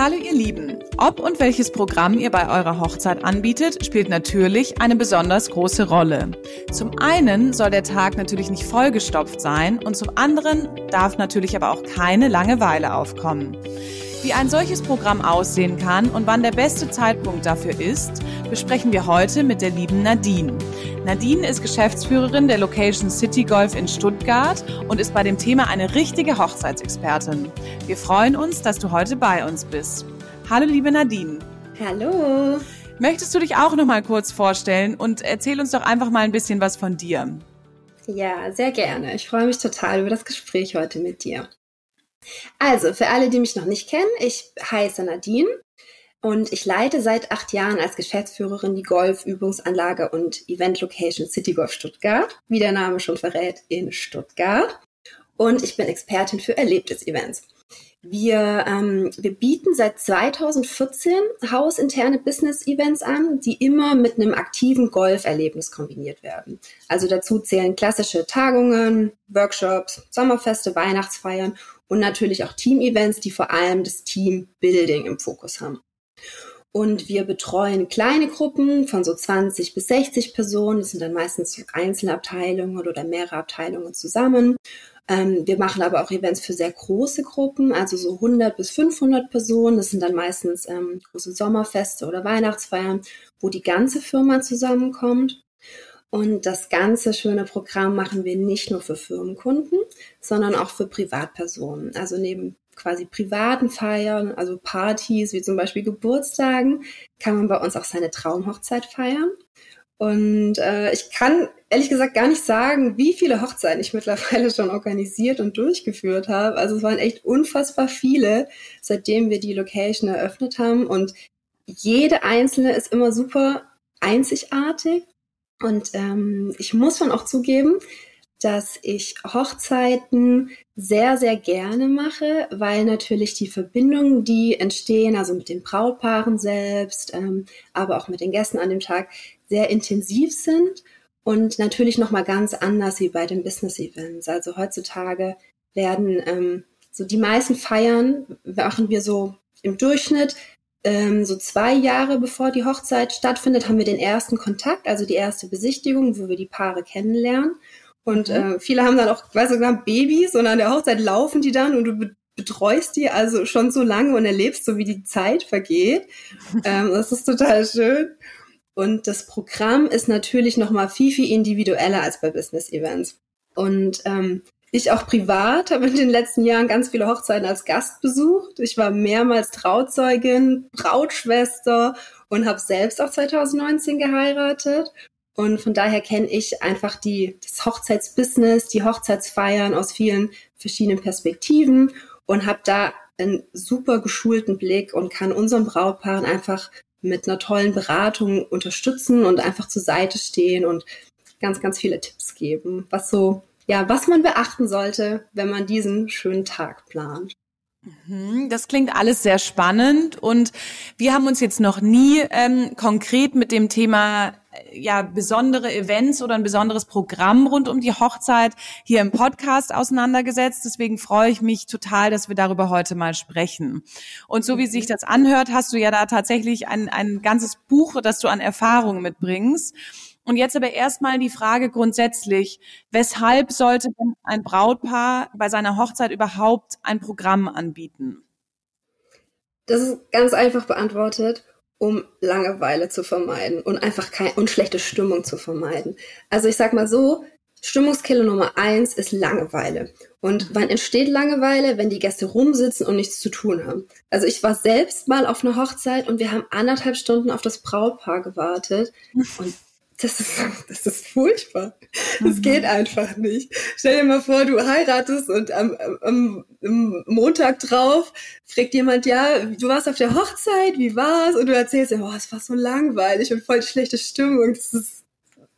Hallo ihr Lieben. Ob und welches Programm ihr bei eurer Hochzeit anbietet, spielt natürlich eine besonders große Rolle. Zum einen soll der Tag natürlich nicht vollgestopft sein und zum anderen darf natürlich aber auch keine Langeweile aufkommen. Wie ein solches Programm aussehen kann und wann der beste Zeitpunkt dafür ist, besprechen wir heute mit der lieben Nadine. Nadine ist Geschäftsführerin der Location City Golf in Stuttgart und ist bei dem Thema eine richtige Hochzeitsexpertin. Wir freuen uns, dass du heute bei uns bist. Hallo liebe Nadine. Hallo. Möchtest du dich auch noch mal kurz vorstellen und erzähl uns doch einfach mal ein bisschen was von dir? Ja, sehr gerne. Ich freue mich total über das Gespräch heute mit dir. Also, für alle, die mich noch nicht kennen, ich heiße Nadine und ich leite seit acht Jahren als Geschäftsführerin die Golfübungsanlage und Event Location City Golf Stuttgart, wie der Name schon verrät, in Stuttgart. Und ich bin Expertin für Erlebnis-Events. Wir, ähm, wir bieten seit 2014 hausinterne Business-Events an, die immer mit einem aktiven Golferlebnis kombiniert werden. Also dazu zählen klassische Tagungen, Workshops, Sommerfeste, Weihnachtsfeiern und natürlich auch Team-Events, die vor allem das Team-Building im Fokus haben. Und wir betreuen kleine Gruppen von so 20 bis 60 Personen. Das sind dann meistens einzelne Abteilungen oder mehrere Abteilungen zusammen. Ähm, wir machen aber auch Events für sehr große Gruppen, also so 100 bis 500 Personen. Das sind dann meistens ähm, große Sommerfeste oder Weihnachtsfeiern, wo die ganze Firma zusammenkommt. Und das ganze schöne Programm machen wir nicht nur für Firmenkunden, sondern auch für Privatpersonen. Also neben quasi privaten Feiern, also Partys wie zum Beispiel Geburtstagen, kann man bei uns auch seine Traumhochzeit feiern. Und äh, ich kann ehrlich gesagt gar nicht sagen, wie viele Hochzeiten ich mittlerweile schon organisiert und durchgeführt habe. Also es waren echt unfassbar viele, seitdem wir die Location eröffnet haben. Und jede einzelne ist immer super einzigartig. Und ähm, ich muss schon auch zugeben, dass ich Hochzeiten sehr, sehr gerne mache, weil natürlich die Verbindungen, die entstehen, also mit den Brautpaaren selbst, ähm, aber auch mit den Gästen an dem Tag, sehr intensiv sind und natürlich nochmal ganz anders wie bei den Business-Events. Also heutzutage werden ähm, so die meisten Feiern machen wir so im Durchschnitt ähm, so zwei Jahre bevor die Hochzeit stattfindet, haben wir den ersten Kontakt, also die erste Besichtigung, wo wir die Paare kennenlernen. Und mhm. äh, viele haben dann auch, weiß sogar Babys und an der Hochzeit laufen die dann und du betreust die also schon so lange und erlebst so, wie die Zeit vergeht. ähm, das ist total schön. Und das Programm ist natürlich noch mal viel, viel individueller als bei Business Events. Und ähm, ich auch privat habe in den letzten Jahren ganz viele Hochzeiten als Gast besucht. Ich war mehrmals Trauzeugin, Brautschwester und habe selbst auch 2019 geheiratet. Und von daher kenne ich einfach die, das Hochzeitsbusiness, die Hochzeitsfeiern aus vielen verschiedenen Perspektiven und habe da einen super geschulten Blick und kann unseren Brautpaaren einfach mit einer tollen Beratung unterstützen und einfach zur Seite stehen und ganz, ganz viele Tipps geben, was so ja, was man beachten sollte, wenn man diesen schönen Tag plant. Mhm, das klingt alles sehr spannend und wir haben uns jetzt noch nie ähm, konkret mit dem Thema ja besondere Events oder ein besonderes Programm rund um die Hochzeit hier im Podcast auseinandergesetzt. Deswegen freue ich mich total, dass wir darüber heute mal sprechen. Und so wie sich das anhört, hast du ja da tatsächlich ein, ein ganzes Buch, das du an Erfahrungen mitbringst. Und jetzt aber erstmal die Frage grundsätzlich, weshalb sollte ein Brautpaar bei seiner Hochzeit überhaupt ein Programm anbieten? Das ist ganz einfach beantwortet, um Langeweile zu vermeiden und einfach keine und schlechte Stimmung zu vermeiden. Also ich sag mal so, Stimmungskiller Nummer eins ist Langeweile. Und wann entsteht Langeweile? Wenn die Gäste rumsitzen und nichts zu tun haben. Also ich war selbst mal auf einer Hochzeit und wir haben anderthalb Stunden auf das Brautpaar gewartet und das ist, das ist furchtbar. Das mhm. geht einfach nicht. Stell dir mal vor, du heiratest und am, am, am, Montag drauf fragt jemand, ja, du warst auf der Hochzeit, wie war's? Und du erzählst ja, oh, es war so langweilig und voll schlechte Stimmung. Das ist,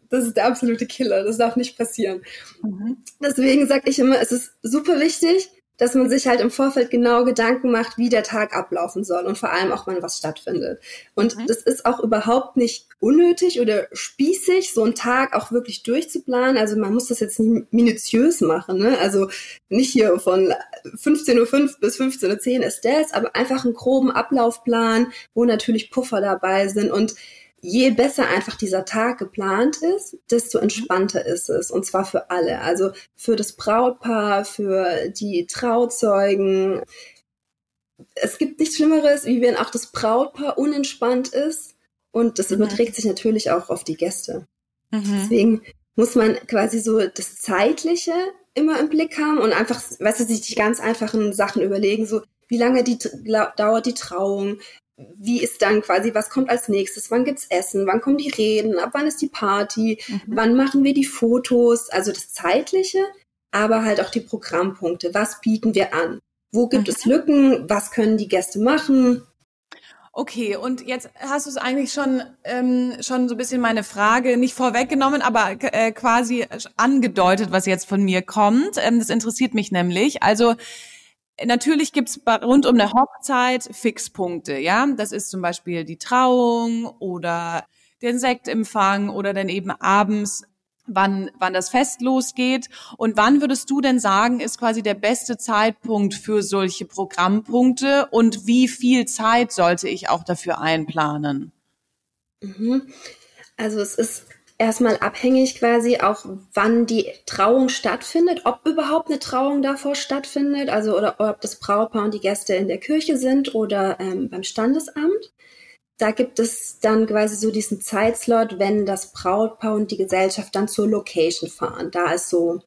das ist der absolute Killer. Das darf nicht passieren. Mhm. Deswegen sage ich immer, es ist super wichtig, dass man sich halt im Vorfeld genau Gedanken macht, wie der Tag ablaufen soll und vor allem auch, wann was stattfindet. Und mhm. das ist auch überhaupt nicht unnötig oder spießig, so einen Tag auch wirklich durchzuplanen. Also man muss das jetzt nicht minutiös machen, ne? Also nicht hier von 15.05 Uhr bis 15.10 Uhr ist das, aber einfach einen groben Ablaufplan, wo natürlich Puffer dabei sind und je besser einfach dieser Tag geplant ist, desto entspannter ist es. Und zwar für alle. Also für das Brautpaar, für die Trauzeugen. Es gibt nichts Schlimmeres, wie wenn auch das Brautpaar unentspannt ist. Und das mhm. überträgt sich natürlich auch auf die Gäste. Mhm. Deswegen muss man quasi so das Zeitliche immer im Blick haben und einfach, weißt du, sich die ganz einfachen Sachen überlegen, so wie lange die, dauert die Trauung, wie ist dann quasi, was kommt als nächstes, wann gibt's Essen, wann kommen die Reden, ab wann ist die Party, mhm. wann machen wir die Fotos, also das Zeitliche, aber halt auch die Programmpunkte, was bieten wir an, wo gibt mhm. es Lücken, was können die Gäste machen. Okay, und jetzt hast du es eigentlich schon ähm, schon so ein bisschen meine Frage nicht vorweggenommen, aber äh, quasi angedeutet, was jetzt von mir kommt. Ähm, das interessiert mich nämlich. Also Natürlich gibt's rund um eine Hochzeit Fixpunkte, ja. Das ist zum Beispiel die Trauung oder den Sektempfang oder dann eben abends, wann, wann das Fest losgeht. Und wann würdest du denn sagen, ist quasi der beste Zeitpunkt für solche Programmpunkte und wie viel Zeit sollte ich auch dafür einplanen? Mhm. Also es ist erstmal abhängig quasi auch, wann die Trauung stattfindet, ob überhaupt eine Trauung davor stattfindet, also oder ob das Brautpaar und die Gäste in der Kirche sind oder ähm, beim Standesamt. Da gibt es dann quasi so diesen Zeitslot, wenn das Brautpaar und die Gesellschaft dann zur Location fahren. Da ist so,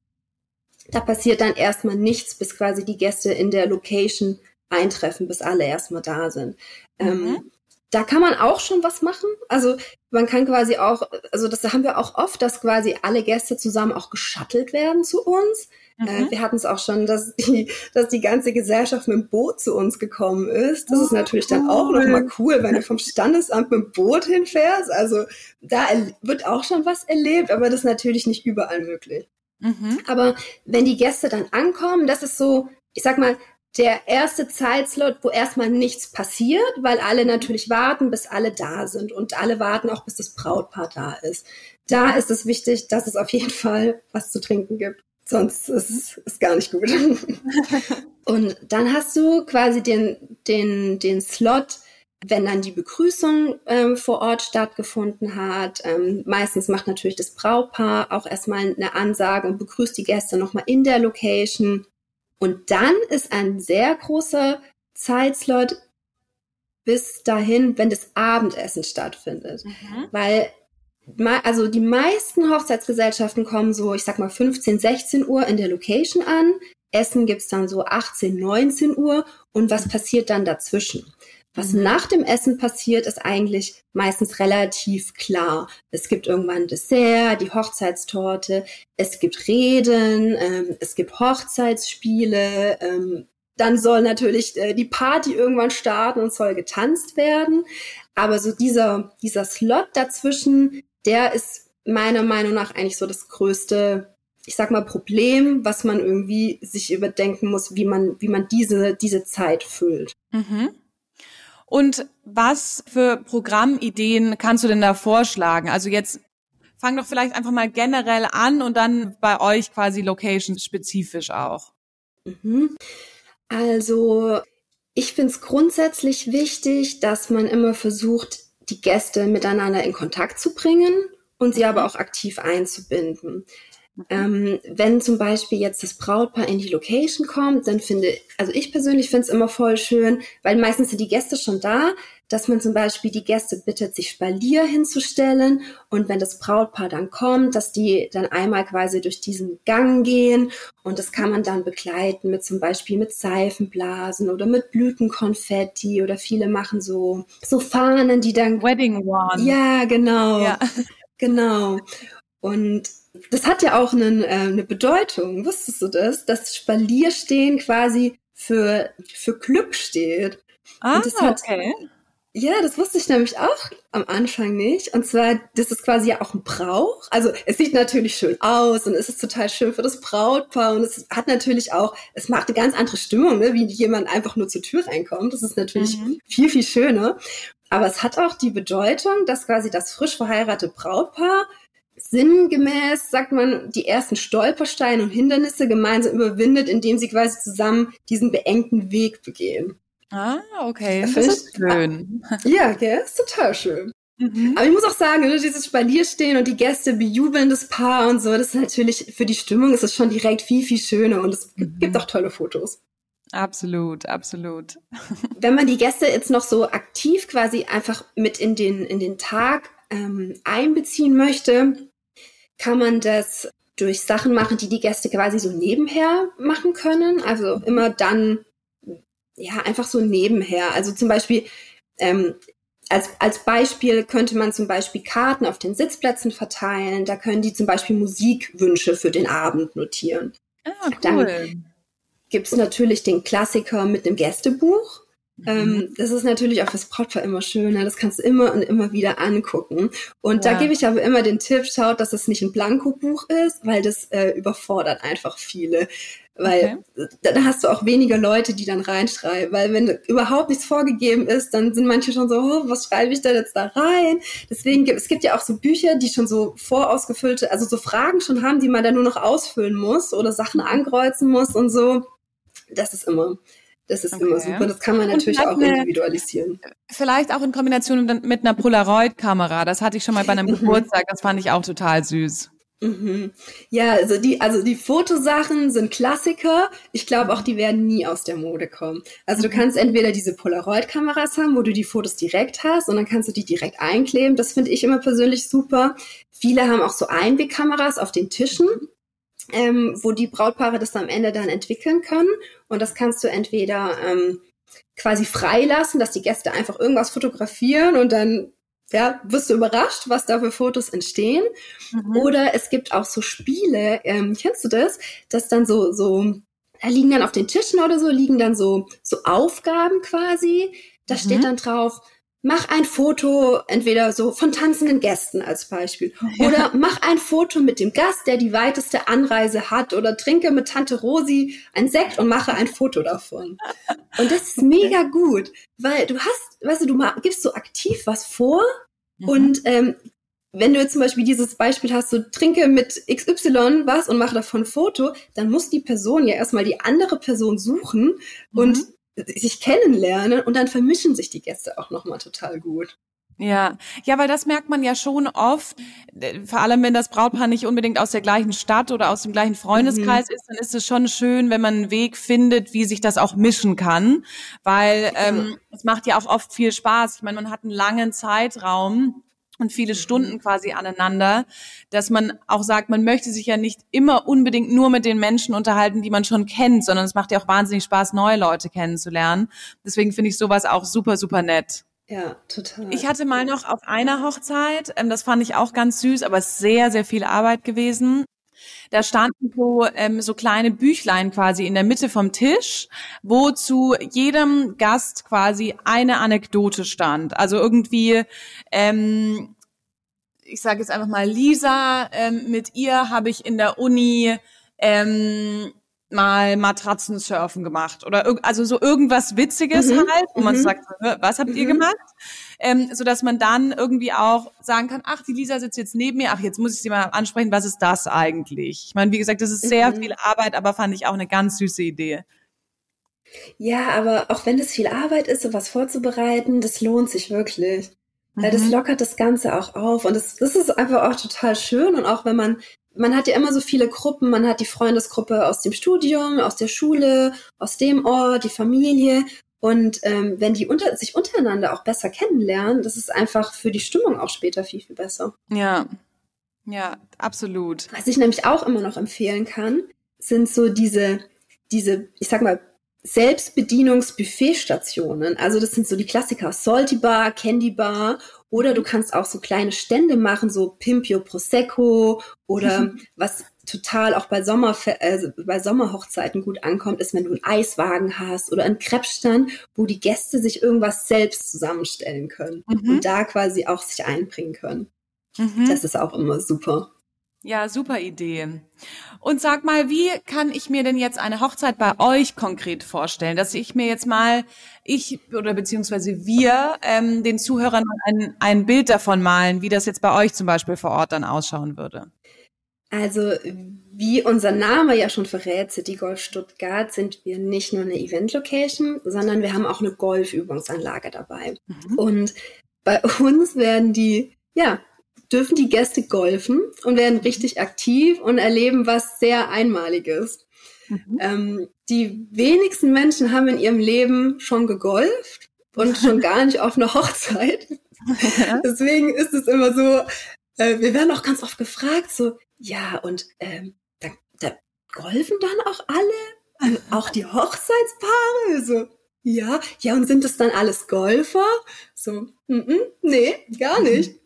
da passiert dann erstmal nichts, bis quasi die Gäste in der Location eintreffen, bis alle erstmal da sind. Ähm, mhm. Ähm, da kann man auch schon was machen. Also man kann quasi auch, also das haben wir auch oft, dass quasi alle Gäste zusammen auch geschattelt werden zu uns. Mhm. Äh, wir hatten es auch schon, dass die, dass die ganze Gesellschaft mit dem Boot zu uns gekommen ist. Das oh, ist natürlich dann auch nochmal cool, wenn du vom Standesamt mit dem Boot hinfährst. Also da wird auch schon was erlebt, aber das ist natürlich nicht überall möglich. Mhm. Aber wenn die Gäste dann ankommen, das ist so, ich sag mal, der erste Zeitslot, wo erstmal nichts passiert, weil alle natürlich warten, bis alle da sind und alle warten auch, bis das Brautpaar da ist. Da ist es wichtig, dass es auf jeden Fall was zu trinken gibt. Sonst ist es gar nicht gut. und dann hast du quasi den, den, den Slot, wenn dann die Begrüßung ähm, vor Ort stattgefunden hat. Ähm, meistens macht natürlich das Brautpaar auch erstmal eine Ansage und begrüßt die Gäste nochmal in der Location. Und dann ist ein sehr großer Zeitslot bis dahin, wenn das Abendessen stattfindet. Mhm. Weil also die meisten Hochzeitsgesellschaften kommen so, ich sag mal 15, 16 Uhr in der Location an. Essen gibt's dann so 18, 19 Uhr und was passiert dann dazwischen? Was mhm. nach dem Essen passiert, ist eigentlich meistens relativ klar. Es gibt irgendwann Dessert, die Hochzeitstorte, es gibt Reden, ähm, es gibt Hochzeitsspiele, ähm, dann soll natürlich äh, die Party irgendwann starten und soll getanzt werden. Aber so dieser, dieser Slot dazwischen, der ist meiner Meinung nach eigentlich so das größte, ich sag mal, Problem, was man irgendwie sich überdenken muss, wie man, wie man diese, diese Zeit füllt. Mhm. Und was für Programmideen kannst du denn da vorschlagen? Also jetzt fang doch vielleicht einfach mal generell an und dann bei euch quasi location-spezifisch auch. Mhm. Also ich finde es grundsätzlich wichtig, dass man immer versucht, die Gäste miteinander in Kontakt zu bringen und sie aber mhm. auch aktiv einzubinden. Mhm. Ähm, wenn zum Beispiel jetzt das Brautpaar in die Location kommt, dann finde, also ich persönlich finde es immer voll schön, weil meistens sind die Gäste schon da, dass man zum Beispiel die Gäste bittet, sich Spalier hinzustellen und wenn das Brautpaar dann kommt, dass die dann einmal quasi durch diesen Gang gehen und das kann man dann begleiten mit zum Beispiel mit Seifenblasen oder mit Blütenkonfetti oder viele machen so, so Fahnen, die dann... Wedding One. Ja, genau. Ja. Genau. Und das hat ja auch einen, äh, eine Bedeutung. Wusstest du das? Dass Spalierstehen quasi für, für Glück steht. Ah, hat, okay. Ja, das wusste ich nämlich auch am Anfang nicht. Und zwar, das ist quasi ja auch ein Brauch. Also es sieht natürlich schön aus und es ist total schön für das Brautpaar und es hat natürlich auch, es macht eine ganz andere Stimmung, ne, wie jemand einfach nur zur Tür reinkommt. Das ist natürlich mhm. viel, viel schöner. Aber es hat auch die Bedeutung, dass quasi das frisch verheiratete Brautpaar sinngemäß, sagt man, die ersten Stolpersteine und Hindernisse gemeinsam überwindet, indem sie quasi zusammen diesen beengten Weg begehen. Ah, okay. Das, das ist schön. Ja, gell? Ist total schön. Mhm. Aber ich muss auch sagen, ne, dieses Spalier stehen und die Gäste bejubeln das Paar und so, das ist natürlich für die Stimmung ist es schon direkt viel, viel schöner und es mhm. gibt auch tolle Fotos. Absolut, absolut. Wenn man die Gäste jetzt noch so aktiv quasi einfach mit in den, in den Tag ähm, einbeziehen möchte, kann man das durch Sachen machen, die die Gäste quasi so nebenher machen können. Also immer dann ja, einfach so nebenher. Also zum Beispiel, ähm, als, als Beispiel könnte man zum Beispiel Karten auf den Sitzplätzen verteilen. Da können die zum Beispiel Musikwünsche für den Abend notieren. Ah, cool. Dann gibt es natürlich den Klassiker mit dem Gästebuch. Mhm. Ähm, das ist natürlich auch fürs Brautpaar immer schöner. Das kannst du immer und immer wieder angucken. Und ja. da gebe ich aber immer den Tipp, schaut, dass es nicht ein Blankobuch ist, weil das äh, überfordert einfach viele. Weil okay. da hast du auch weniger Leute, die dann reinschreiben. Weil wenn überhaupt nichts vorgegeben ist, dann sind manche schon so, oh, was schreibe ich denn jetzt da rein? Deswegen gibt es gibt ja auch so Bücher, die schon so vorausgefüllte, also so Fragen schon haben, die man dann nur noch ausfüllen muss oder Sachen ankreuzen muss und so. Das ist immer, das ist okay. immer super. Das kann man natürlich auch individualisieren. Vielleicht auch in Kombination mit einer Polaroid-Kamera. Das hatte ich schon mal bei einem Geburtstag. Das fand ich auch total süß. Mhm. Ja, also die, also die Fotosachen sind Klassiker. Ich glaube auch, die werden nie aus der Mode kommen. Also du mhm. kannst entweder diese Polaroid-Kameras haben, wo du die Fotos direkt hast und dann kannst du die direkt einkleben. Das finde ich immer persönlich super. Viele haben auch so Einwegkameras auf den Tischen, ähm, wo die Brautpaare das am Ende dann entwickeln können. Und das kannst du entweder ähm, quasi freilassen, dass die Gäste einfach irgendwas fotografieren und dann ja, wirst du überrascht, was da für Fotos entstehen. Mhm. Oder es gibt auch so Spiele, ähm, kennst du das? Dass dann so, so, da liegen dann auf den Tischen oder so, liegen dann so, so Aufgaben quasi. Da mhm. steht dann drauf, mach ein Foto, entweder so von tanzenden Gästen als Beispiel. Ja. Oder mach ein Foto mit dem Gast, der die weiteste Anreise hat. Oder trinke mit Tante Rosi ein Sekt und mache ein Foto davon. Und das ist mega gut, weil du hast, weißt du, du gibst so aktiv was vor mhm. und ähm, wenn du jetzt zum Beispiel dieses Beispiel hast, so trinke mit XY was und mache davon ein Foto, dann muss die Person ja erstmal die andere Person suchen mhm. und sich kennenlernen und dann vermischen sich die Gäste auch nochmal total gut. Ja, ja, weil das merkt man ja schon oft, vor allem wenn das Brautpaar nicht unbedingt aus der gleichen Stadt oder aus dem gleichen Freundeskreis mhm. ist, dann ist es schon schön, wenn man einen Weg findet, wie sich das auch mischen kann, weil ähm, es macht ja auch oft viel Spaß. Ich meine, man hat einen langen Zeitraum und viele Stunden quasi aneinander, dass man auch sagt, man möchte sich ja nicht immer unbedingt nur mit den Menschen unterhalten, die man schon kennt, sondern es macht ja auch wahnsinnig Spaß, neue Leute kennenzulernen. Deswegen finde ich sowas auch super, super nett. Ja, total. Ich hatte mal noch auf einer Hochzeit, ähm, das fand ich auch ganz süß, aber sehr, sehr viel Arbeit gewesen. Da standen so, ähm, so kleine Büchlein quasi in der Mitte vom Tisch, wo zu jedem Gast quasi eine Anekdote stand. Also irgendwie, ähm, ich sage jetzt einfach mal, Lisa, ähm, mit ihr habe ich in der Uni ähm, mal Matratzensurfen gemacht oder also so irgendwas Witziges mhm. halt, wo man mhm. sagt, was habt mhm. ihr gemacht? Ähm, so dass man dann irgendwie auch sagen kann, ach, die Lisa sitzt jetzt neben mir, ach, jetzt muss ich sie mal ansprechen, was ist das eigentlich? Ich meine, wie gesagt, das ist sehr mhm. viel Arbeit, aber fand ich auch eine ganz süße Idee. Ja, aber auch wenn es viel Arbeit ist, sowas vorzubereiten, das lohnt sich wirklich. Weil das mhm. lockert das Ganze auch auf und das, das ist einfach auch total schön und auch wenn man man hat ja immer so viele Gruppen. Man hat die Freundesgruppe aus dem Studium, aus der Schule, aus dem Ort, die Familie. Und ähm, wenn die unter, sich untereinander auch besser kennenlernen, das ist einfach für die Stimmung auch später viel, viel besser. Ja, ja, absolut. Was ich nämlich auch immer noch empfehlen kann, sind so diese, diese, ich sag mal, Selbstbedienungsbuffetstationen. Also das sind so die Klassiker Salty Bar, Candy Bar oder du kannst auch so kleine Stände machen, so Pimpio Prosecco oder was total auch bei, Sommer, also bei Sommerhochzeiten gut ankommt, ist, wenn du einen Eiswagen hast oder einen Krebsstand, wo die Gäste sich irgendwas selbst zusammenstellen können mhm. und da quasi auch sich einbringen können. Mhm. Das ist auch immer super. Ja, super Idee. Und sag mal, wie kann ich mir denn jetzt eine Hochzeit bei euch konkret vorstellen, dass ich mir jetzt mal, ich oder beziehungsweise wir ähm, den Zuhörern ein, ein Bild davon malen, wie das jetzt bei euch zum Beispiel vor Ort dann ausschauen würde? Also wie unser Name ja schon verrät, City Golf Stuttgart, sind wir nicht nur eine Event-Location, sondern wir haben auch eine Golfübungsanlage dabei. Mhm. Und bei uns werden die, ja, dürfen die Gäste golfen und werden richtig aktiv und erleben was sehr Einmaliges. Mhm. Ähm, die wenigsten Menschen haben in ihrem Leben schon gegolft und schon gar nicht auf einer Hochzeit. Deswegen ist es immer so, äh, wir werden auch ganz oft gefragt, so, ja, und ähm, da, da golfen dann auch alle, auch die Hochzeitspaare, so, ja, ja, und sind es dann alles Golfer? So, mm nee, gar mhm. nicht.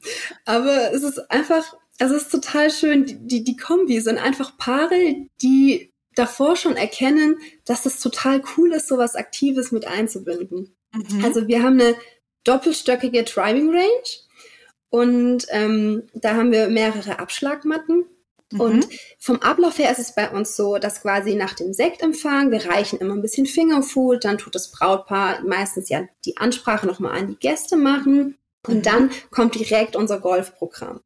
Aber es ist einfach, also es ist total schön, die, die, die Kombi sind einfach Paare, die davor schon erkennen, dass es total cool ist, sowas Aktives mit einzubinden. Mhm. Also wir haben eine doppelstöckige Driving Range und ähm, da haben wir mehrere Abschlagmatten Mhm. Und vom Ablauf her ist es bei uns so, dass quasi nach dem Sektempfang, wir reichen immer ein bisschen Fingerfood, dann tut das Brautpaar meistens ja die Ansprache nochmal an die Gäste machen. Und mhm. dann kommt direkt unser Golfprogramm.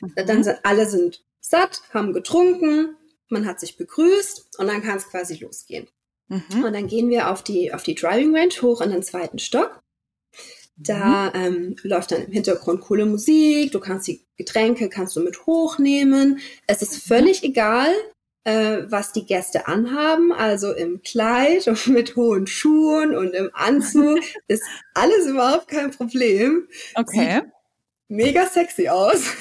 Mhm. Dann sind alle sind satt, haben getrunken, man hat sich begrüßt und dann kann es quasi losgehen. Mhm. Und dann gehen wir auf die, auf die Driving Range hoch in den zweiten Stock. Da mhm. ähm, läuft dann im Hintergrund coole Musik, du kannst die Getränke kannst du mit hochnehmen. Es ist völlig egal, äh, was die Gäste anhaben, also im Kleid und mit hohen Schuhen und im Anzug ist alles überhaupt kein Problem. Okay. Sieht mega sexy aus.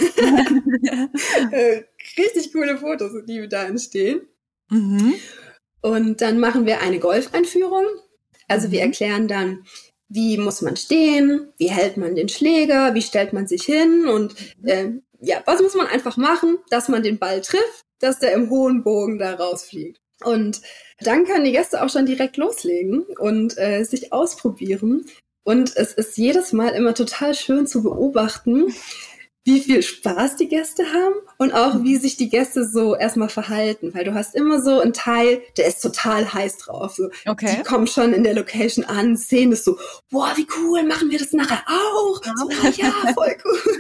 Äh, richtig coole Fotos, die da entstehen. Mhm. Und dann machen wir eine Golfeinführung. Also mhm. wir erklären dann, wie muss man stehen, wie hält man den Schläger, wie stellt man sich hin und äh, ja, was muss man einfach machen, dass man den Ball trifft, dass der im hohen Bogen da rausfliegt. Und dann können die Gäste auch schon direkt loslegen und äh, sich ausprobieren. Und es ist jedes Mal immer total schön zu beobachten, wie viel Spaß die Gäste haben und auch wie sich die Gäste so erstmal verhalten, weil du hast immer so einen Teil, der ist total heiß drauf. So. Okay. Die kommen schon in der Location an, sehen es so, boah, wie cool, machen wir das nachher auch? Ja, so, oh, ja voll cool.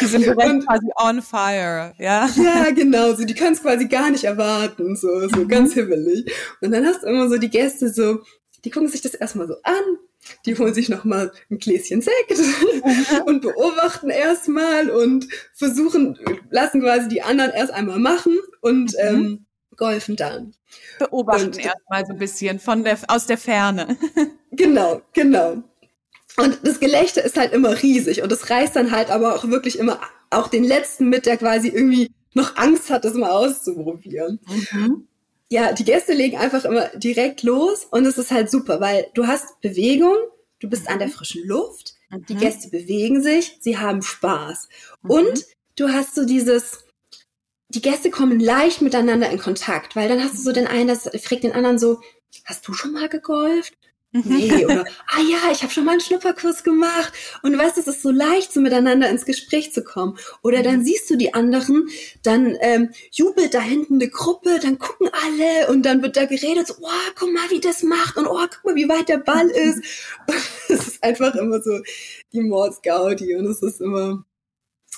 Die sind direkt quasi on fire, ja? Ja, genau, so, die können es quasi gar nicht erwarten, so, so mhm. ganz himmelig. Und dann hast du immer so die Gäste so, die gucken sich das erstmal so an, die holen sich nochmal ein Gläschen Sekt und beobachten erstmal und versuchen, lassen quasi die anderen erst einmal machen und mhm. ähm, golfen dann. Beobachten erstmal so ein bisschen von der, aus der Ferne. genau, genau. Und das Gelächter ist halt immer riesig und es reißt dann halt aber auch wirklich immer auch den letzten mit, der quasi irgendwie noch Angst hat, das mal auszuprobieren. Mhm ja, die Gäste legen einfach immer direkt los und es ist halt super, weil du hast Bewegung, du bist an der mhm. frischen Luft, mhm. die Gäste bewegen sich, sie haben Spaß. Mhm. Und du hast so dieses, die Gäste kommen leicht miteinander in Kontakt, weil dann hast du so den einen, das fragt den anderen so, hast du schon mal gegolft? Mhm. Nee, oder, ah ja, ich habe schon mal einen Schnupperkurs gemacht. Und du weißt, es ist so leicht, so miteinander ins Gespräch zu kommen. Oder dann mhm. siehst du die anderen, dann ähm, jubelt da hinten eine Gruppe, dann gucken alle und dann wird da geredet, so, oh, guck mal, wie das macht und oh, guck mal, wie weit der Ball ist. es ist einfach immer so die Mordsgaudi und es ist immer,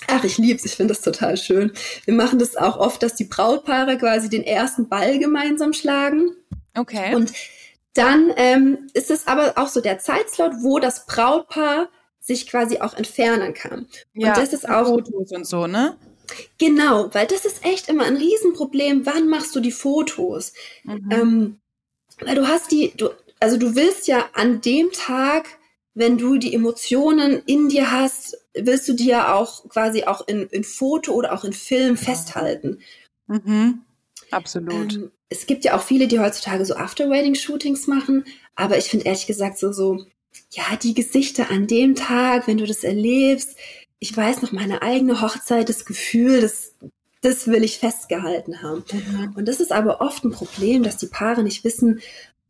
Ach, ich lieb's, ich finde das total schön. Wir machen das auch oft, dass die Brautpaare quasi den ersten Ball gemeinsam schlagen. Okay. Und dann ähm, ist es aber auch so der Zeitslot, wo das Brautpaar sich quasi auch entfernen kann. Ja, und das ist auch Fotos und so, ne? Genau, weil das ist echt immer ein Riesenproblem. Wann machst du die Fotos? Mhm. Ähm, weil du hast die, du, also du willst ja an dem Tag, wenn du die Emotionen in dir hast, willst du die ja auch quasi auch in, in Foto oder auch in Film festhalten. Mhm. Absolut. Ähm, es gibt ja auch viele, die heutzutage so After-Wedding-Shootings machen, aber ich finde ehrlich gesagt so, so, ja, die Gesichter an dem Tag, wenn du das erlebst, ich weiß noch meine eigene Hochzeit, das Gefühl, das, das will ich festgehalten haben. Mhm. Und das ist aber oft ein Problem, dass die Paare nicht wissen,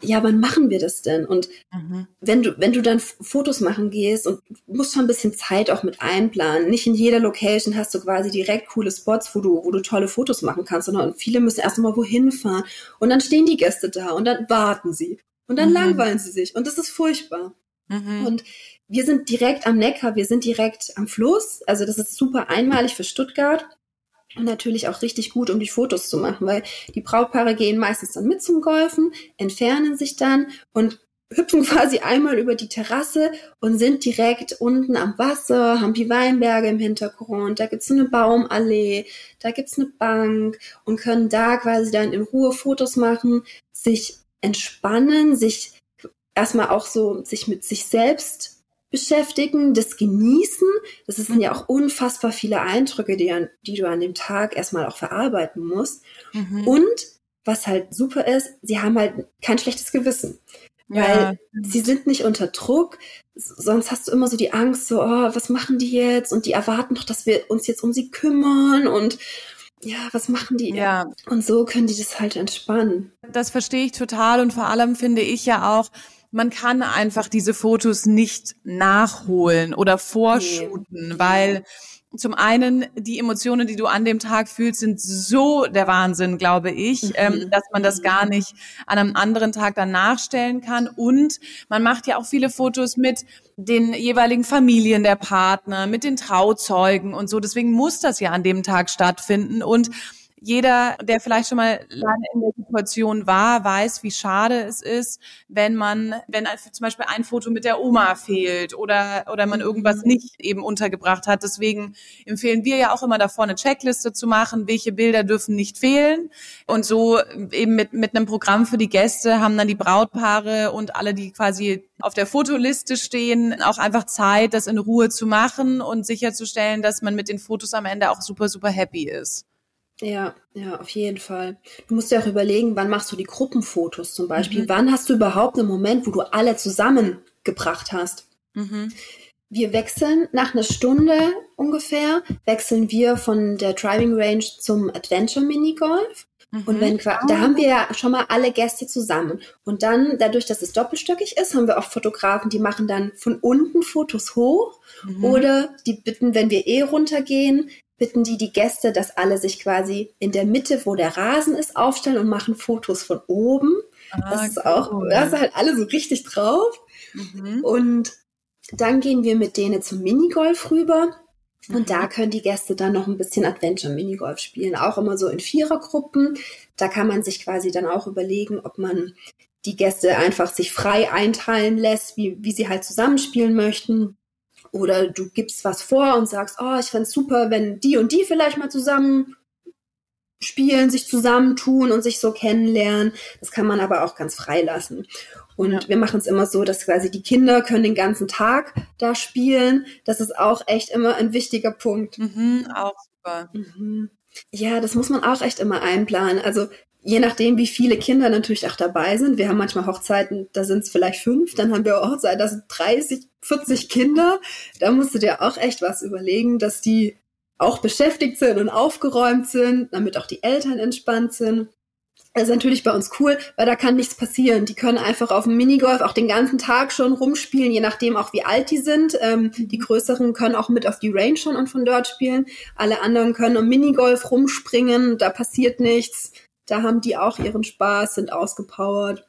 ja, wann machen wir das denn? Und mhm. wenn du, wenn du dann Fotos machen gehst und musst schon ein bisschen Zeit auch mit einplanen. Nicht in jeder Location hast du quasi direkt coole Spots, wo du, wo du tolle Fotos machen kannst, sondern viele müssen erst mal wohin fahren. Und dann stehen die Gäste da und dann warten sie. Und dann mhm. langweilen sie sich. Und das ist furchtbar. Mhm. Und wir sind direkt am Neckar, wir sind direkt am Fluss. Also das ist super einmalig für Stuttgart. Und natürlich auch richtig gut, um die Fotos zu machen, weil die Brautpaare gehen meistens dann mit zum Golfen, entfernen sich dann und hüpfen quasi einmal über die Terrasse und sind direkt unten am Wasser, haben die Weinberge im Hintergrund, da gibt's eine Baumallee, da gibt's eine Bank und können da quasi dann in Ruhe Fotos machen, sich entspannen, sich erstmal auch so sich mit sich selbst beschäftigen, das genießen. Das sind ja auch unfassbar viele Eindrücke, die, an, die du an dem Tag erstmal auch verarbeiten musst. Mhm. Und was halt super ist, sie haben halt kein schlechtes Gewissen. Ja. Weil sie sind nicht unter Druck, sonst hast du immer so die Angst, so, oh, was machen die jetzt? Und die erwarten doch, dass wir uns jetzt um sie kümmern und ja, was machen die? Ja. Und so können die das halt entspannen. Das verstehe ich total und vor allem finde ich ja auch, man kann einfach diese Fotos nicht nachholen oder vorschuten, nee. weil zum einen die Emotionen, die du an dem Tag fühlst, sind so der Wahnsinn, glaube ich, mhm. ähm, dass man das gar nicht an einem anderen Tag dann nachstellen kann. Und man macht ja auch viele Fotos mit den jeweiligen Familien der Partner, mit den Trauzeugen und so. Deswegen muss das ja an dem Tag stattfinden. Und jeder, der vielleicht schon mal lange in der Situation war, weiß, wie schade es ist, wenn man, wenn zum Beispiel ein Foto mit der Oma fehlt oder, oder man irgendwas mhm. nicht eben untergebracht hat. Deswegen empfehlen wir ja auch immer davor, eine Checkliste zu machen, welche Bilder dürfen nicht fehlen. Und so eben mit, mit einem Programm für die Gäste haben dann die Brautpaare und alle, die quasi auf der Fotoliste stehen, auch einfach Zeit, das in Ruhe zu machen und sicherzustellen, dass man mit den Fotos am Ende auch super, super happy ist. Ja, ja, auf jeden Fall. Du musst dir auch überlegen, wann machst du die Gruppenfotos zum Beispiel? Mhm. Wann hast du überhaupt einen Moment, wo du alle zusammengebracht hast? Mhm. Wir wechseln nach einer Stunde ungefähr, wechseln wir von der Driving Range zum Adventure Minigolf. Mhm. Und wenn da haben wir ja schon mal alle Gäste zusammen. Und dann, dadurch, dass es doppelstöckig ist, haben wir auch Fotografen, die machen dann von unten Fotos hoch. Mhm. Oder die bitten, wenn wir eh runtergehen, bitten die die Gäste, dass alle sich quasi in der Mitte, wo der Rasen ist, aufstellen und machen Fotos von oben. Ah, das ist cool. auch, da sind halt alle so richtig drauf. Mhm. Und dann gehen wir mit denen zum Minigolf rüber. Mhm. Und da können die Gäste dann noch ein bisschen Adventure Minigolf spielen, auch immer so in Vierergruppen. Da kann man sich quasi dann auch überlegen, ob man die Gäste einfach sich frei einteilen lässt, wie, wie sie halt zusammenspielen möchten. Oder du gibst was vor und sagst, oh, ich fände super, wenn die und die vielleicht mal zusammen spielen, sich zusammentun und sich so kennenlernen. Das kann man aber auch ganz frei lassen. Und ja. wir machen es immer so, dass quasi die Kinder können den ganzen Tag da spielen. Das ist auch echt immer ein wichtiger Punkt. Mhm, auch super. Mhm. Ja, das muss man auch echt immer einplanen. Also je nachdem, wie viele Kinder natürlich auch dabei sind. Wir haben manchmal Hochzeiten, da sind es vielleicht fünf, dann haben wir Hochzeiten, da sind 30, 40 Kinder. Da musst du dir auch echt was überlegen, dass die auch beschäftigt sind und aufgeräumt sind, damit auch die Eltern entspannt sind. Das ist natürlich bei uns cool, weil da kann nichts passieren. Die können einfach auf dem Minigolf auch den ganzen Tag schon rumspielen, je nachdem auch wie alt die sind. Ähm, die größeren können auch mit auf die Range schon und von dort spielen. Alle anderen können am Minigolf rumspringen, da passiert nichts. Da haben die auch ihren Spaß, sind ausgepowert.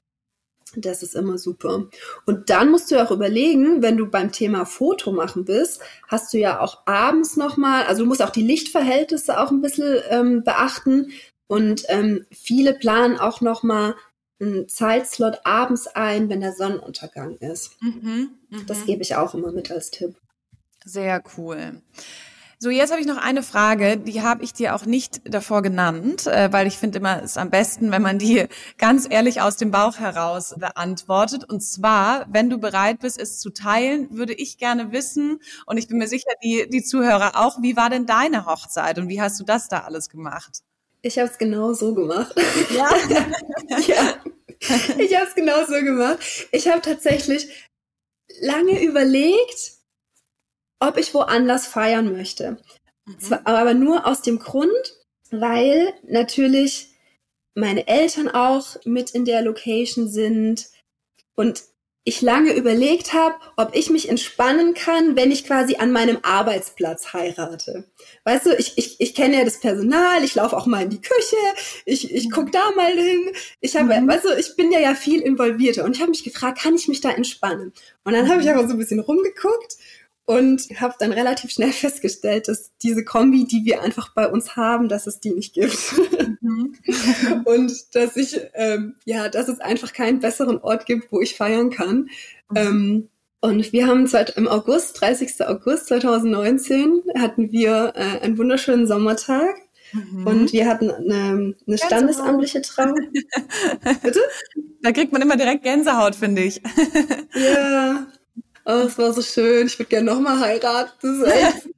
Das ist immer super. Und dann musst du auch überlegen, wenn du beim Thema Foto machen bist, hast du ja auch abends nochmal, also du musst auch die Lichtverhältnisse auch ein bisschen ähm, beachten. Und ähm, viele planen auch nochmal einen Zeitslot abends ein, wenn der Sonnenuntergang ist. Mhm, mh. Das gebe ich auch immer mit als Tipp. Sehr cool. So, jetzt habe ich noch eine Frage, die habe ich dir auch nicht davor genannt, äh, weil ich finde immer, es ist am besten, wenn man die ganz ehrlich aus dem Bauch heraus beantwortet. Und zwar, wenn du bereit bist, es zu teilen, würde ich gerne wissen, und ich bin mir sicher, die, die Zuhörer auch, wie war denn deine Hochzeit und wie hast du das da alles gemacht? Ich habe es genau so gemacht. Ja. ja. Ich habe es genau so gemacht. Ich habe tatsächlich lange überlegt, ob ich woanders feiern möchte. Mhm. Zwar, aber nur aus dem Grund, weil natürlich meine Eltern auch mit in der Location sind und ich lange überlegt habe, ob ich mich entspannen kann, wenn ich quasi an meinem Arbeitsplatz heirate. Weißt du, ich, ich, ich kenne ja das Personal, ich laufe auch mal in die Küche, ich, ich guck da mal hin. Ich habe, mhm. weißt du, ich bin ja ja viel involvierter und ich habe mich gefragt, kann ich mich da entspannen? Und dann habe ich aber so ein bisschen rumgeguckt und habe dann relativ schnell festgestellt, dass diese Kombi, die wir einfach bei uns haben, dass es die nicht gibt. Mhm. und dass ich, ähm, ja, dass es einfach keinen besseren Ort gibt, wo ich feiern kann. Mhm. Ähm, und wir haben seit im August, 30. August 2019, hatten wir äh, einen wunderschönen Sommertag. Mhm. Und wir hatten eine, eine standesamtliche Trauung. Bitte? Da kriegt man immer direkt Gänsehaut, finde ich. ja, Oh, es war so schön. Ich würde gerne nochmal heiraten. Das ist echt.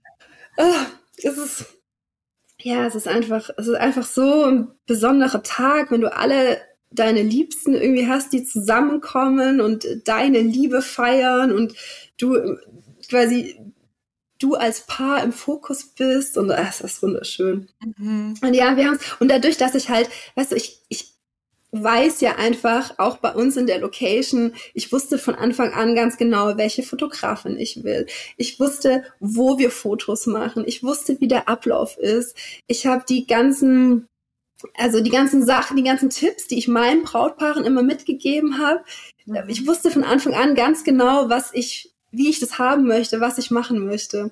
oh, es ist. Ja, es ist einfach, es ist einfach so ein besonderer Tag, wenn du alle deine Liebsten irgendwie hast, die zusammenkommen und deine Liebe feiern und du quasi du als Paar im Fokus bist und ach, es ist wunderschön. Mhm. Und ja, wir haben und dadurch, dass ich halt, weißt du, ich, ich weiß ja einfach, auch bei uns in der Location, ich wusste von Anfang an ganz genau, welche Fotografin ich will. Ich wusste, wo wir Fotos machen. Ich wusste, wie der Ablauf ist. Ich habe die ganzen, also die ganzen Sachen, die ganzen Tipps, die ich meinen Brautpaaren immer mitgegeben habe. Ich wusste von Anfang an ganz genau, was ich, wie ich das haben möchte, was ich machen möchte.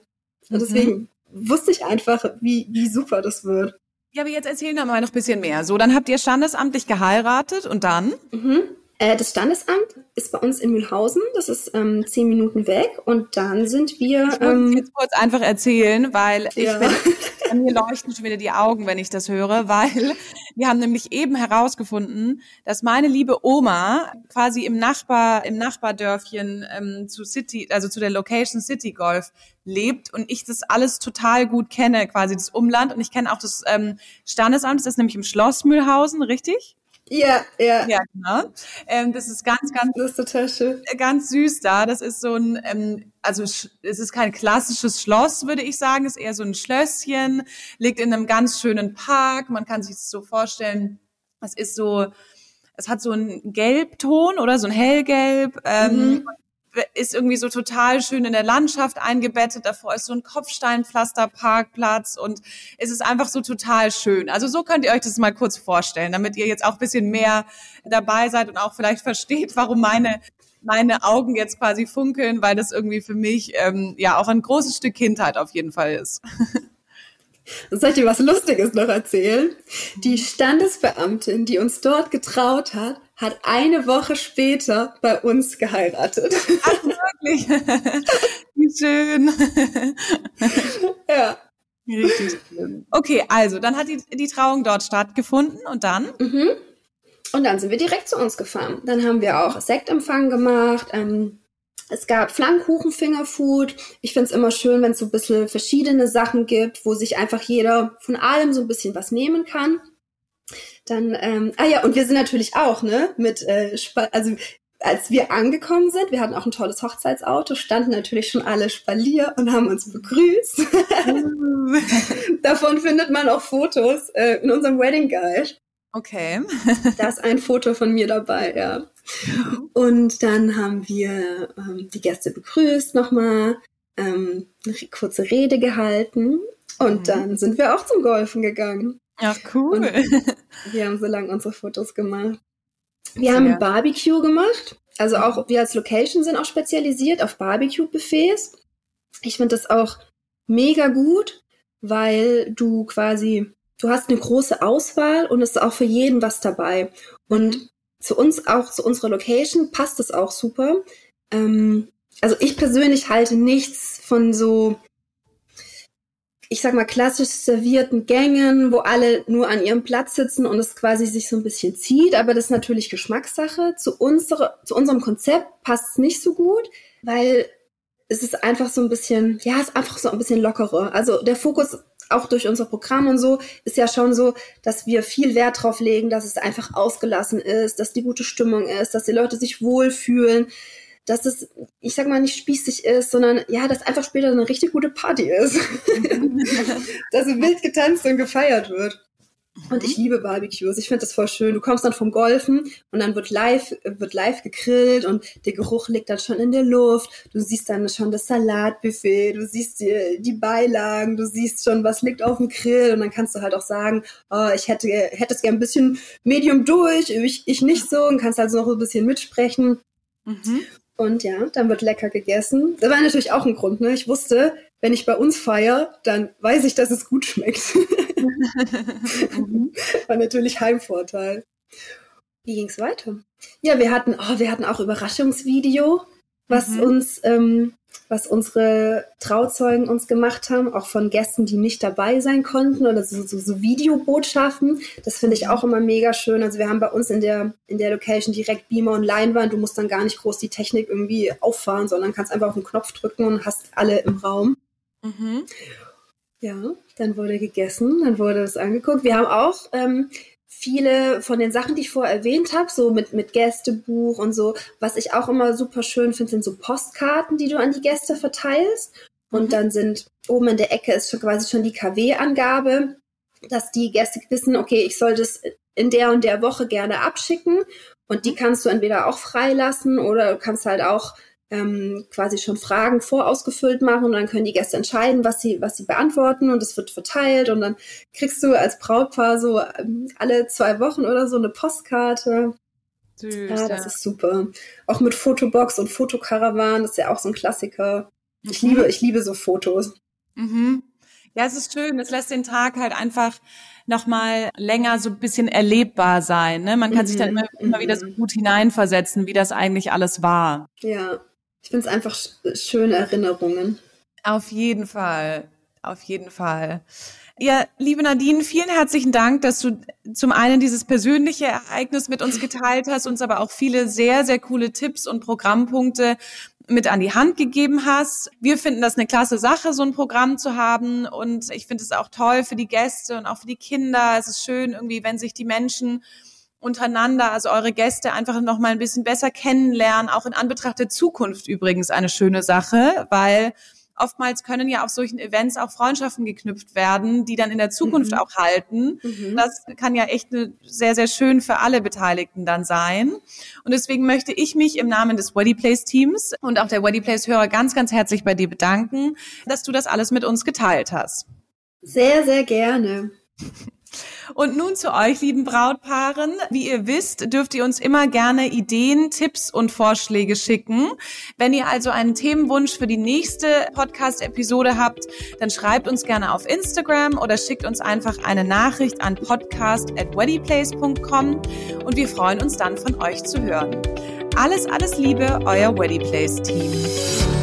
Und mhm. deswegen mhm. wusste ich einfach, wie, wie super das wird. Ja, aber jetzt erzählen wir mal noch ein bisschen mehr. So, dann habt ihr standesamtlich geheiratet und dann? Mhm. Äh, das Standesamt ist bei uns in Mühlhausen. Das ist ähm, zehn Minuten weg. Und dann sind wir. Ich muss ähm, jetzt kurz einfach erzählen, weil ich ja. bin, bei mir leuchten schon wieder die Augen, wenn ich das höre, weil wir haben nämlich eben herausgefunden, dass meine liebe Oma quasi im Nachbar, im Nachbardörfchen ähm, zu City, also zu der Location City Golf lebt und ich das alles total gut kenne, quasi das Umland und ich kenne auch das ähm, Standesamt, das ist nämlich im Schloss Mühlhausen, richtig? Ja, ja. Ja, genau. Ähm, das ist ganz, ganz, das ist total schön. ganz süß da. Das ist so ein, ähm, also es ist kein klassisches Schloss, würde ich sagen. Es ist eher so ein Schlösschen, liegt in einem ganz schönen Park. Man kann sich das so vorstellen. Es ist so, es hat so einen Gelbton oder so ein Hellgelb. Ähm, mhm ist irgendwie so total schön in der Landschaft eingebettet. Davor ist so ein Kopfsteinpflasterparkplatz und es ist einfach so total schön. Also so könnt ihr euch das mal kurz vorstellen, damit ihr jetzt auch ein bisschen mehr dabei seid und auch vielleicht versteht, warum meine meine Augen jetzt quasi funkeln, weil das irgendwie für mich ähm, ja auch ein großes Stück Kindheit auf jeden Fall ist. Soll ich dir was Lustiges noch erzählen? Die Standesbeamtin, die uns dort getraut hat, hat eine Woche später bei uns geheiratet. Ach, wirklich? Wie schön. ja. Richtig schön. Okay, also dann hat die, die Trauung dort stattgefunden und dann? Mhm. Und dann sind wir direkt zu uns gefahren. Dann haben wir auch Sektempfang gemacht. Ähm, es gab Flammkuchen, Fingerfood. Ich finde es immer schön, wenn es so ein bisschen verschiedene Sachen gibt, wo sich einfach jeder von allem so ein bisschen was nehmen kann. Dann, ähm, ah ja, und wir sind natürlich auch, ne, mit, äh, also als wir angekommen sind, wir hatten auch ein tolles Hochzeitsauto, standen natürlich schon alle Spalier und haben uns begrüßt. Davon findet man auch Fotos äh, in unserem Wedding Guide. Okay. da ist ein Foto von mir dabei, ja. Und dann haben wir ähm, die Gäste begrüßt nochmal, ähm, eine kurze Rede gehalten und mhm. dann sind wir auch zum Golfen gegangen. Ach, cool. Und wir haben so lange unsere Fotos gemacht. Wir haben ein Barbecue gemacht. Also auch wir als Location sind auch spezialisiert auf Barbecue-Buffets. Ich finde das auch mega gut, weil du quasi, du hast eine große Auswahl und es ist auch für jeden was dabei. Und mhm. zu uns auch, zu unserer Location passt es auch super. Ähm, also ich persönlich halte nichts von so ich sag mal, klassisch servierten Gängen, wo alle nur an ihrem Platz sitzen und es quasi sich so ein bisschen zieht. Aber das ist natürlich Geschmackssache. Zu, unsere, zu unserem Konzept passt es nicht so gut, weil es ist einfach so ein bisschen, ja, es ist einfach so ein bisschen lockerer. Also der Fokus auch durch unser Programm und so ist ja schon so, dass wir viel Wert drauf legen, dass es einfach ausgelassen ist, dass die gute Stimmung ist, dass die Leute sich wohlfühlen dass es, ich sag mal, nicht spießig ist, sondern ja, dass einfach später eine richtig gute Party ist. dass wild getanzt und gefeiert wird. Und ich mhm. liebe Barbecues. Ich finde das voll schön. Du kommst dann vom Golfen und dann wird live, wird live gegrillt und der Geruch liegt dann schon in der Luft. Du siehst dann schon das Salatbuffet, du siehst die, die Beilagen, du siehst schon, was liegt auf dem Grill und dann kannst du halt auch sagen, oh, ich hätte, hätte es gern ein bisschen Medium durch, ich, ich nicht so und kannst also noch ein bisschen mitsprechen. Mhm. Und ja, dann wird lecker gegessen. Das war natürlich auch ein Grund, ne? Ich wusste, wenn ich bei uns feiere, dann weiß ich, dass es gut schmeckt. war natürlich Heimvorteil. Wie ging's weiter? Ja, wir hatten, oh, wir hatten auch Überraschungsvideo, was mhm. uns ähm, was unsere Trauzeugen uns gemacht haben, auch von Gästen, die nicht dabei sein konnten oder so, so, so Videobotschaften. Das finde ich auch immer mega schön. Also wir haben bei uns in der, in der Location direkt Beamer und Leinwand. Du musst dann gar nicht groß die Technik irgendwie auffahren, sondern kannst einfach auf den Knopf drücken und hast alle im Raum. Mhm. Ja, dann wurde gegessen, dann wurde es angeguckt. Wir haben auch ähm, viele von den Sachen, die ich vorher erwähnt habe, so mit, mit Gästebuch und so, was ich auch immer super schön finde, sind so Postkarten, die du an die Gäste verteilst. Und mhm. dann sind oben in der Ecke ist schon quasi schon die KW-Angabe, dass die Gäste wissen, okay, ich soll das in der und der Woche gerne abschicken. Und die mhm. kannst du entweder auch freilassen oder du kannst halt auch ähm, quasi schon Fragen vorausgefüllt machen und dann können die Gäste entscheiden, was sie, was sie beantworten und es wird verteilt und dann kriegst du als Brautpaar so ähm, alle zwei Wochen oder so eine Postkarte. Süß, ja, das ja. ist super. Auch mit Fotobox und Fotokarawan, das ist ja auch so ein Klassiker. Ich mhm. liebe, ich liebe so Fotos. Mhm. Ja, es ist schön. Es lässt den Tag halt einfach nochmal länger so ein bisschen erlebbar sein. Ne? Man kann mhm. sich dann immer, immer wieder so mhm. gut hineinversetzen, wie das eigentlich alles war. Ja, ich finde es einfach schöne Erinnerungen. Auf jeden Fall. Auf jeden Fall. Ja, liebe Nadine, vielen herzlichen Dank, dass du zum einen dieses persönliche Ereignis mit uns geteilt hast, uns aber auch viele sehr, sehr coole Tipps und Programmpunkte mit an die Hand gegeben hast. Wir finden das eine klasse Sache, so ein Programm zu haben. Und ich finde es auch toll für die Gäste und auch für die Kinder. Es ist schön irgendwie, wenn sich die Menschen untereinander, also eure Gäste einfach noch mal ein bisschen besser kennenlernen, auch in Anbetracht der Zukunft übrigens eine schöne Sache, weil oftmals können ja auf solchen Events auch Freundschaften geknüpft werden, die dann in der Zukunft mhm. auch halten. Mhm. Das kann ja echt sehr, sehr schön für alle Beteiligten dann sein. Und deswegen möchte ich mich im Namen des Weddy Place Teams und auch der Weddy Place Hörer ganz, ganz herzlich bei dir bedanken, dass du das alles mit uns geteilt hast. Sehr, sehr gerne. Und nun zu euch, lieben Brautpaaren. Wie ihr wisst, dürft ihr uns immer gerne Ideen, Tipps und Vorschläge schicken. Wenn ihr also einen Themenwunsch für die nächste Podcast-Episode habt, dann schreibt uns gerne auf Instagram oder schickt uns einfach eine Nachricht an podcast at weddyplace.com und wir freuen uns dann von euch zu hören. Alles, alles Liebe, euer Weddyplace Team.